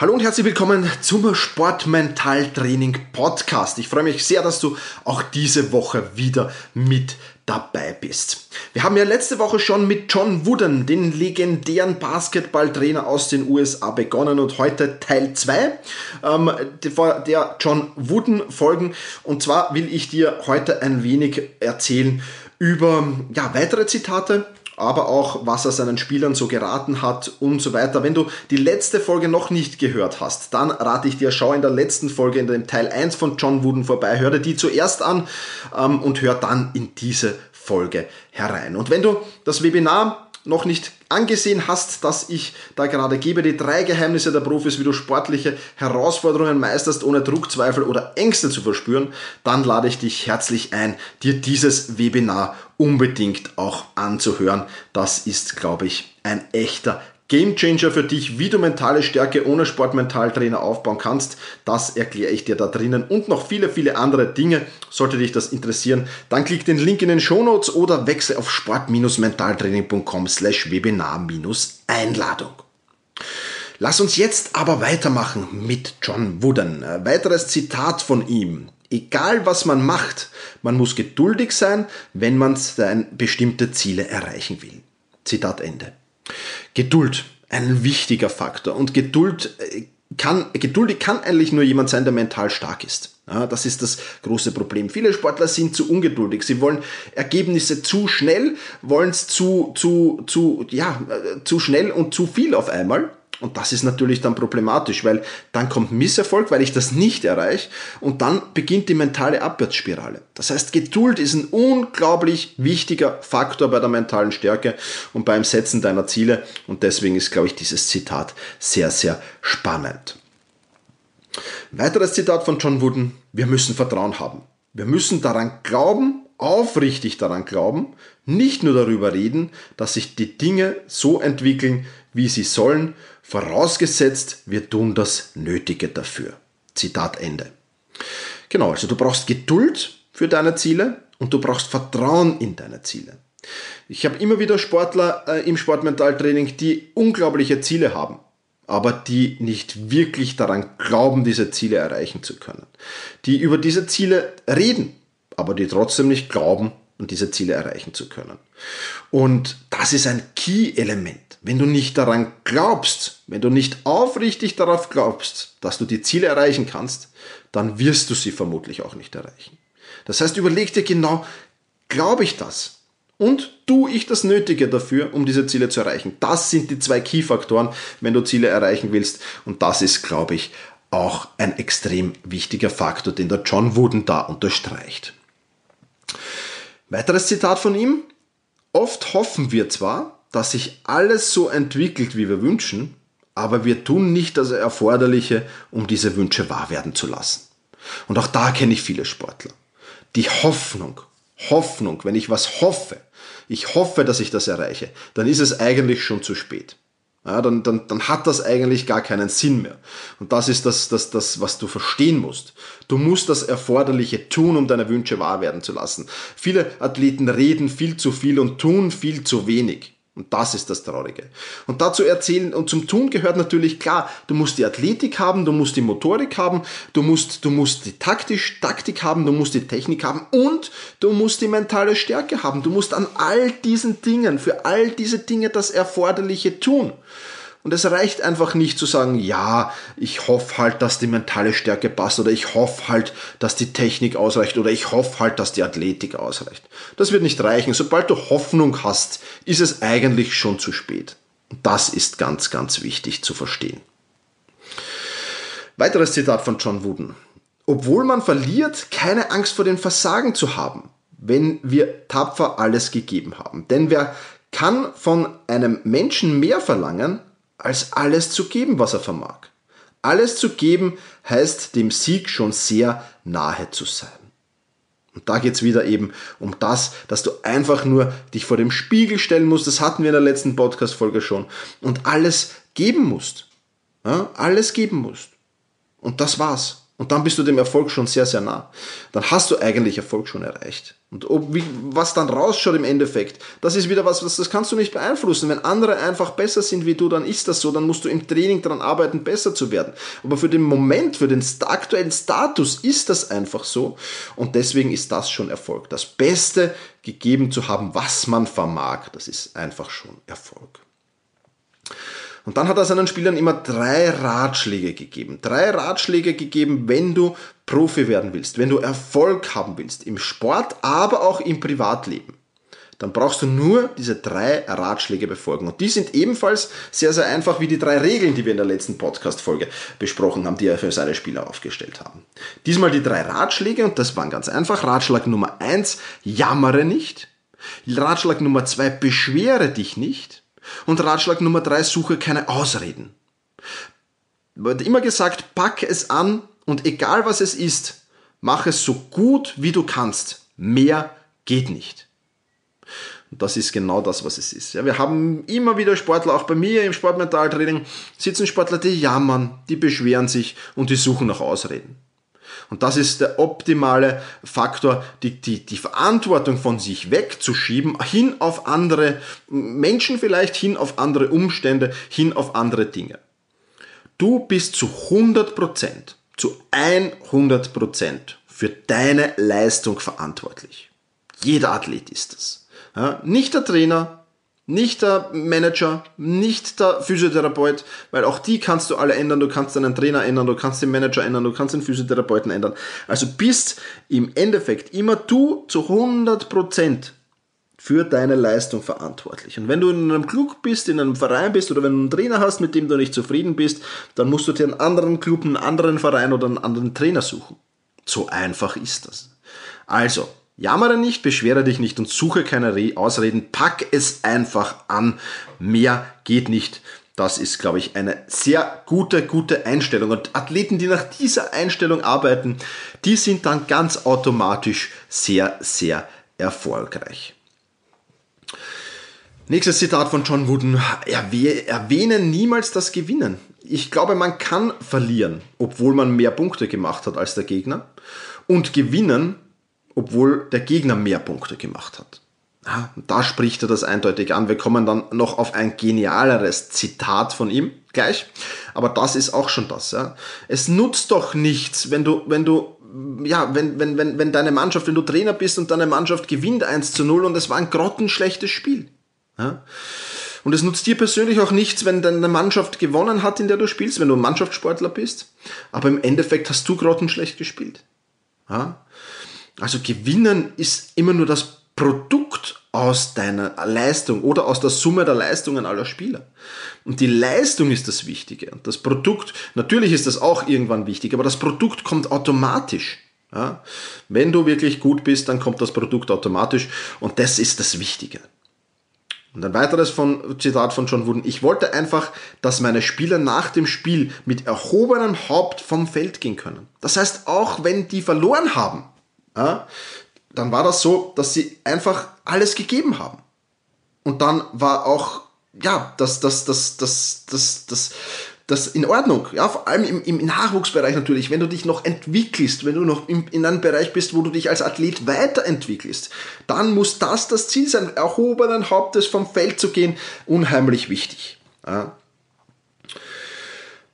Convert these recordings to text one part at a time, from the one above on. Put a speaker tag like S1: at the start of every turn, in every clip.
S1: Hallo und herzlich willkommen zum Sportmentaltraining Podcast. Ich freue mich sehr, dass du auch diese Woche wieder mit dabei bist. Wir haben ja letzte Woche schon mit John Wooden, den legendären Basketballtrainer aus den USA, begonnen und heute Teil 2 ähm, der John Wooden Folgen. Und zwar will ich dir heute ein wenig erzählen über ja, weitere Zitate aber auch, was er seinen Spielern so geraten hat und so weiter. Wenn du die letzte Folge noch nicht gehört hast, dann rate ich dir, schau in der letzten Folge, in dem Teil 1 von John Wooden vorbei, hör dir die zuerst an ähm, und hör dann in diese Folge herein. Und wenn du das Webinar noch nicht angesehen hast, dass ich da gerade gebe, die drei Geheimnisse der Profis, wie du sportliche Herausforderungen meisterst, ohne Druck, Zweifel oder Ängste zu verspüren, dann lade ich dich herzlich ein, dir dieses Webinar unbedingt auch anzuhören. Das ist, glaube ich, ein echter Gamechanger für dich, wie du mentale Stärke ohne Sportmentaltrainer aufbauen kannst. Das erkläre ich dir da drinnen und noch viele, viele andere Dinge. Sollte dich das interessieren, dann klick den Link in den Shownotes oder wechsle auf sport-mentaltraining.com slash Webinar-Einladung. Lass uns jetzt aber weitermachen mit John Wooden. Ein weiteres Zitat von ihm. Egal was man macht, man muss geduldig sein, wenn man bestimmte Ziele erreichen will. Zitat Ende. Geduld, ein wichtiger Faktor. Und Geduld äh, kann, geduldig kann eigentlich nur jemand sein, der mental stark ist. Ja, das ist das große Problem. Viele Sportler sind zu ungeduldig. Sie wollen Ergebnisse zu schnell, wollen es zu, zu, zu, ja, äh, zu schnell und zu viel auf einmal. Und das ist natürlich dann problematisch, weil dann kommt Misserfolg, weil ich das nicht erreiche und dann beginnt die mentale Abwärtsspirale. Das heißt, Geduld ist ein unglaublich wichtiger Faktor bei der mentalen Stärke und beim Setzen deiner Ziele und deswegen ist, glaube ich, dieses Zitat sehr, sehr spannend. Weiteres Zitat von John Wooden, wir müssen Vertrauen haben. Wir müssen daran glauben, aufrichtig daran glauben, nicht nur darüber reden, dass sich die Dinge so entwickeln, wie sie sollen, vorausgesetzt, wir tun das Nötige dafür. Zitat Ende. Genau, also du brauchst Geduld für deine Ziele und du brauchst Vertrauen in deine Ziele. Ich habe immer wieder Sportler äh, im Sportmentaltraining, die unglaubliche Ziele haben, aber die nicht wirklich daran glauben, diese Ziele erreichen zu können. Die über diese Ziele reden, aber die trotzdem nicht glauben, diese Ziele erreichen zu können. Und das ist ein Key-Element. Wenn du nicht daran glaubst, wenn du nicht aufrichtig darauf glaubst, dass du die Ziele erreichen kannst, dann wirst du sie vermutlich auch nicht erreichen. Das heißt, überleg dir genau, glaube ich das? Und tue ich das Nötige dafür, um diese Ziele zu erreichen? Das sind die zwei Key-Faktoren, wenn du Ziele erreichen willst. Und das ist, glaube ich, auch ein extrem wichtiger Faktor, den der John Wooden da unterstreicht. Weiteres Zitat von ihm. Oft hoffen wir zwar, dass sich alles so entwickelt, wie wir wünschen, aber wir tun nicht das Erforderliche, um diese Wünsche wahr werden zu lassen. Und auch da kenne ich viele Sportler. Die Hoffnung, Hoffnung, wenn ich was hoffe, ich hoffe, dass ich das erreiche, dann ist es eigentlich schon zu spät ja, dann, dann, dann hat das eigentlich gar keinen Sinn mehr. Und das ist das, das, das, was du verstehen musst. Du musst das Erforderliche tun, um deine Wünsche wahr werden zu lassen. Viele Athleten reden viel zu viel und tun viel zu wenig. Und das ist das Traurige. Und dazu erzählen und zum Tun gehört natürlich klar, du musst die Athletik haben, du musst die Motorik haben, du musst, du musst die taktisch, Taktik haben, du musst die Technik haben und du musst die mentale Stärke haben. Du musst an all diesen Dingen, für all diese Dinge das Erforderliche tun. Und es reicht einfach nicht zu sagen, ja, ich hoffe halt, dass die mentale Stärke passt oder ich hoffe halt, dass die Technik ausreicht oder ich hoffe halt, dass die Athletik ausreicht. Das wird nicht reichen. Sobald du Hoffnung hast, ist es eigentlich schon zu spät. Das ist ganz, ganz wichtig zu verstehen. Weiteres Zitat von John Wooden. Obwohl man verliert, keine Angst vor dem Versagen zu haben, wenn wir tapfer alles gegeben haben. Denn wer kann von einem Menschen mehr verlangen, als alles zu geben, was er vermag. Alles zu geben heißt dem Sieg schon sehr nahe zu sein. Und da geht's wieder eben um das, dass du einfach nur dich vor dem Spiegel stellen musst, das hatten wir in der letzten Podcast-Folge schon, und alles geben musst. Ja, alles geben musst. Und das war's. Und dann bist du dem Erfolg schon sehr, sehr nah. Dann hast du eigentlich Erfolg schon erreicht. Und ob, wie, was dann rausschaut im Endeffekt, das ist wieder was, was, das kannst du nicht beeinflussen. Wenn andere einfach besser sind wie du, dann ist das so, dann musst du im Training daran arbeiten, besser zu werden. Aber für den Moment, für den aktuellen Status ist das einfach so. Und deswegen ist das schon Erfolg. Das Beste gegeben zu haben, was man vermag, das ist einfach schon Erfolg. Und dann hat er seinen Spielern immer drei Ratschläge gegeben. Drei Ratschläge gegeben, wenn du Profi werden willst, wenn du Erfolg haben willst im Sport, aber auch im Privatleben. Dann brauchst du nur diese drei Ratschläge befolgen. Und die sind ebenfalls sehr, sehr einfach wie die drei Regeln, die wir in der letzten Podcast-Folge besprochen haben, die er für seine Spieler aufgestellt haben. Diesmal die drei Ratschläge und das waren ganz einfach. Ratschlag Nummer eins: jammere nicht. Ratschlag Nummer zwei: beschwere dich nicht. Und Ratschlag Nummer drei, suche keine Ausreden. Wird immer gesagt, pack es an und egal was es ist, mach es so gut wie du kannst. Mehr geht nicht. Und das ist genau das, was es ist. Ja, wir haben immer wieder Sportler, auch bei mir im Sportmentaltraining, sitzen Sportler, die jammern, die beschweren sich und die suchen nach Ausreden. Und das ist der optimale Faktor, die, die, die Verantwortung von sich wegzuschieben, hin auf andere Menschen vielleicht, hin auf andere Umstände, hin auf andere Dinge. Du bist zu 100 Prozent, zu 100 Prozent für deine Leistung verantwortlich. Jeder Athlet ist es. Ja, nicht der Trainer, nicht der Manager, nicht der Physiotherapeut, weil auch die kannst du alle ändern. Du kannst deinen Trainer ändern, du kannst den Manager ändern, du kannst den Physiotherapeuten ändern. Also bist im Endeffekt immer du zu 100% für deine Leistung verantwortlich. Und wenn du in einem Club bist, in einem Verein bist oder wenn du einen Trainer hast, mit dem du nicht zufrieden bist, dann musst du dir einen anderen Club, einen anderen Verein oder einen anderen Trainer suchen. So einfach ist das. Also, Jammere nicht, beschwere dich nicht und suche keine Ausreden, pack es einfach an. Mehr geht nicht. Das ist, glaube ich, eine sehr gute, gute Einstellung. Und Athleten, die nach dieser Einstellung arbeiten, die sind dann ganz automatisch sehr, sehr erfolgreich. Nächstes Zitat von John Wooden. Erwähne niemals das Gewinnen. Ich glaube, man kann verlieren, obwohl man mehr Punkte gemacht hat als der Gegner. Und gewinnen, obwohl der Gegner mehr Punkte gemacht hat. Da spricht er das eindeutig an. Wir kommen dann noch auf ein genialeres Zitat von ihm gleich. Aber das ist auch schon das. Ja. Es nutzt doch nichts, wenn du, wenn du, ja, wenn, wenn, wenn, wenn deine Mannschaft, wenn du Trainer bist und deine Mannschaft gewinnt 1 zu 0 und es war ein grottenschlechtes Spiel. Ja. Und es nutzt dir persönlich auch nichts, wenn deine Mannschaft gewonnen hat, in der du spielst, wenn du Mannschaftssportler bist. Aber im Endeffekt hast du grottenschlecht gespielt. Ja. Also gewinnen ist immer nur das Produkt aus deiner Leistung oder aus der Summe der Leistungen aller Spieler. Und die Leistung ist das Wichtige. Und das Produkt, natürlich ist das auch irgendwann wichtig, aber das Produkt kommt automatisch. Ja? Wenn du wirklich gut bist, dann kommt das Produkt automatisch und das ist das Wichtige. Und ein weiteres von, Zitat von John Wooden. Ich wollte einfach, dass meine Spieler nach dem Spiel mit erhobenem Haupt vom Feld gehen können. Das heißt, auch wenn die verloren haben, ja, dann war das so, dass sie einfach alles gegeben haben. Und dann war auch, ja, das, das, das, das, das, das, das in Ordnung. Ja, vor allem im, im Nachwuchsbereich natürlich, wenn du dich noch entwickelst, wenn du noch in, in einem Bereich bist, wo du dich als Athlet weiterentwickelst, dann muss das das Ziel sein, erhobenen Hauptes vom Feld zu gehen, unheimlich wichtig. Ja.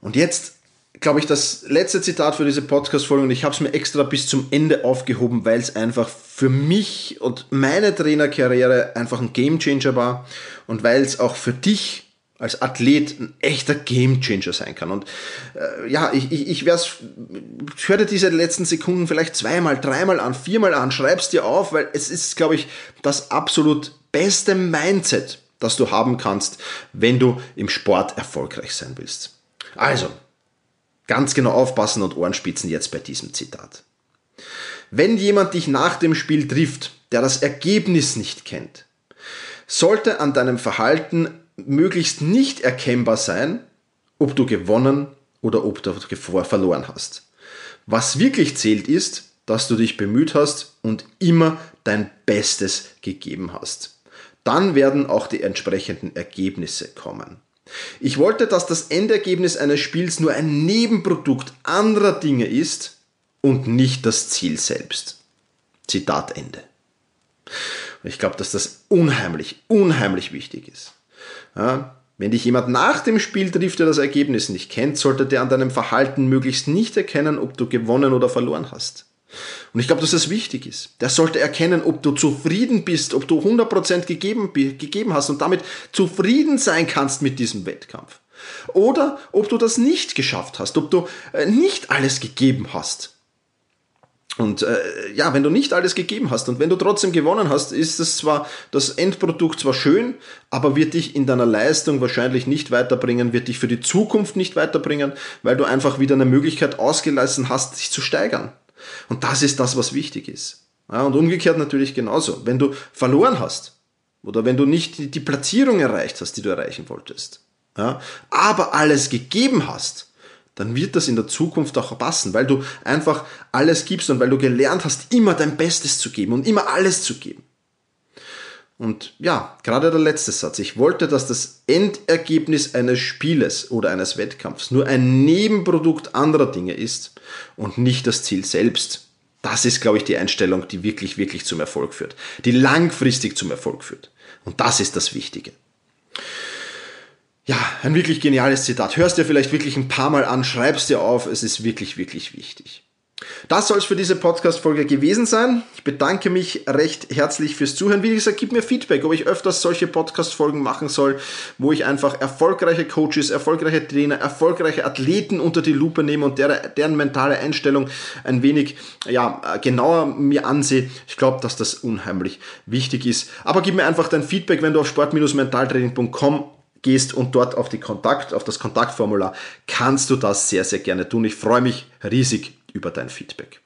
S1: Und jetzt glaube ich, das letzte Zitat für diese Podcast-Folge und ich habe es mir extra bis zum Ende aufgehoben, weil es einfach für mich und meine Trainerkarriere einfach ein Gamechanger war und weil es auch für dich als Athlet ein echter Gamechanger sein kann. Und äh, ja, ich, ich, ich ich höre dir diese letzten Sekunden vielleicht zweimal, dreimal an, viermal an, schreib's dir auf, weil es ist, glaube ich, das absolut beste Mindset, das du haben kannst, wenn du im Sport erfolgreich sein willst. Also, Ganz genau aufpassen und Ohrenspitzen jetzt bei diesem Zitat. Wenn jemand dich nach dem Spiel trifft, der das Ergebnis nicht kennt, sollte an deinem Verhalten möglichst nicht erkennbar sein, ob du gewonnen oder ob du verloren hast. Was wirklich zählt ist, dass du dich bemüht hast und immer dein Bestes gegeben hast. Dann werden auch die entsprechenden Ergebnisse kommen. Ich wollte, dass das Endergebnis eines Spiels nur ein Nebenprodukt anderer Dinge ist und nicht das Ziel selbst. Zitat Ende. Ich glaube, dass das unheimlich, unheimlich wichtig ist. Ja, wenn dich jemand nach dem Spiel trifft, der das Ergebnis nicht kennt, sollte der an deinem Verhalten möglichst nicht erkennen, ob du gewonnen oder verloren hast. Und ich glaube, dass das wichtig ist. Der sollte erkennen, ob du zufrieden bist, ob du 100% gegeben, gegeben hast und damit zufrieden sein kannst mit diesem Wettkampf. Oder ob du das nicht geschafft hast, ob du äh, nicht alles gegeben hast. Und äh, ja, wenn du nicht alles gegeben hast und wenn du trotzdem gewonnen hast, ist es zwar das Endprodukt zwar schön, aber wird dich in deiner Leistung wahrscheinlich nicht weiterbringen, wird dich für die Zukunft nicht weiterbringen, weil du einfach wieder eine Möglichkeit ausgelassen hast, dich zu steigern. Und das ist das, was wichtig ist. Ja, und umgekehrt natürlich genauso. Wenn du verloren hast oder wenn du nicht die Platzierung erreicht hast, die du erreichen wolltest, ja, aber alles gegeben hast, dann wird das in der Zukunft auch passen, weil du einfach alles gibst und weil du gelernt hast, immer dein Bestes zu geben und immer alles zu geben. Und ja, gerade der letzte Satz. Ich wollte, dass das Endergebnis eines Spieles oder eines Wettkampfs nur ein Nebenprodukt anderer Dinge ist und nicht das Ziel selbst. Das ist, glaube ich, die Einstellung, die wirklich, wirklich zum Erfolg führt. Die langfristig zum Erfolg führt. Und das ist das Wichtige. Ja, ein wirklich geniales Zitat. Hörst dir vielleicht wirklich ein paar Mal an, schreibst dir auf, es ist wirklich, wirklich wichtig. Das soll es für diese Podcast-Folge gewesen sein. Ich bedanke mich recht herzlich fürs Zuhören. Wie gesagt, gib mir Feedback, ob ich öfters solche Podcast-Folgen machen soll, wo ich einfach erfolgreiche Coaches, erfolgreiche Trainer, erfolgreiche Athleten unter die Lupe nehme und deren, deren mentale Einstellung ein wenig ja, genauer mir ansehe. Ich glaube, dass das unheimlich wichtig ist. Aber gib mir einfach dein Feedback, wenn du auf sport-mentaltraining.com gehst und dort auf, die Kontakt, auf das Kontaktformular kannst du das sehr, sehr gerne tun. Ich freue mich riesig über dein Feedback.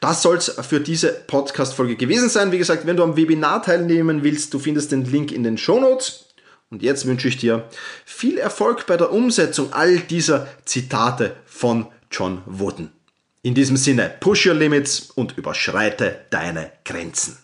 S1: Das soll es für diese Podcast-Folge gewesen sein. Wie gesagt, wenn du am Webinar teilnehmen willst, du findest den Link in den Show Notes. Und jetzt wünsche ich dir viel Erfolg bei der Umsetzung all dieser Zitate von John Wooden. In diesem Sinne, push your limits und überschreite deine Grenzen.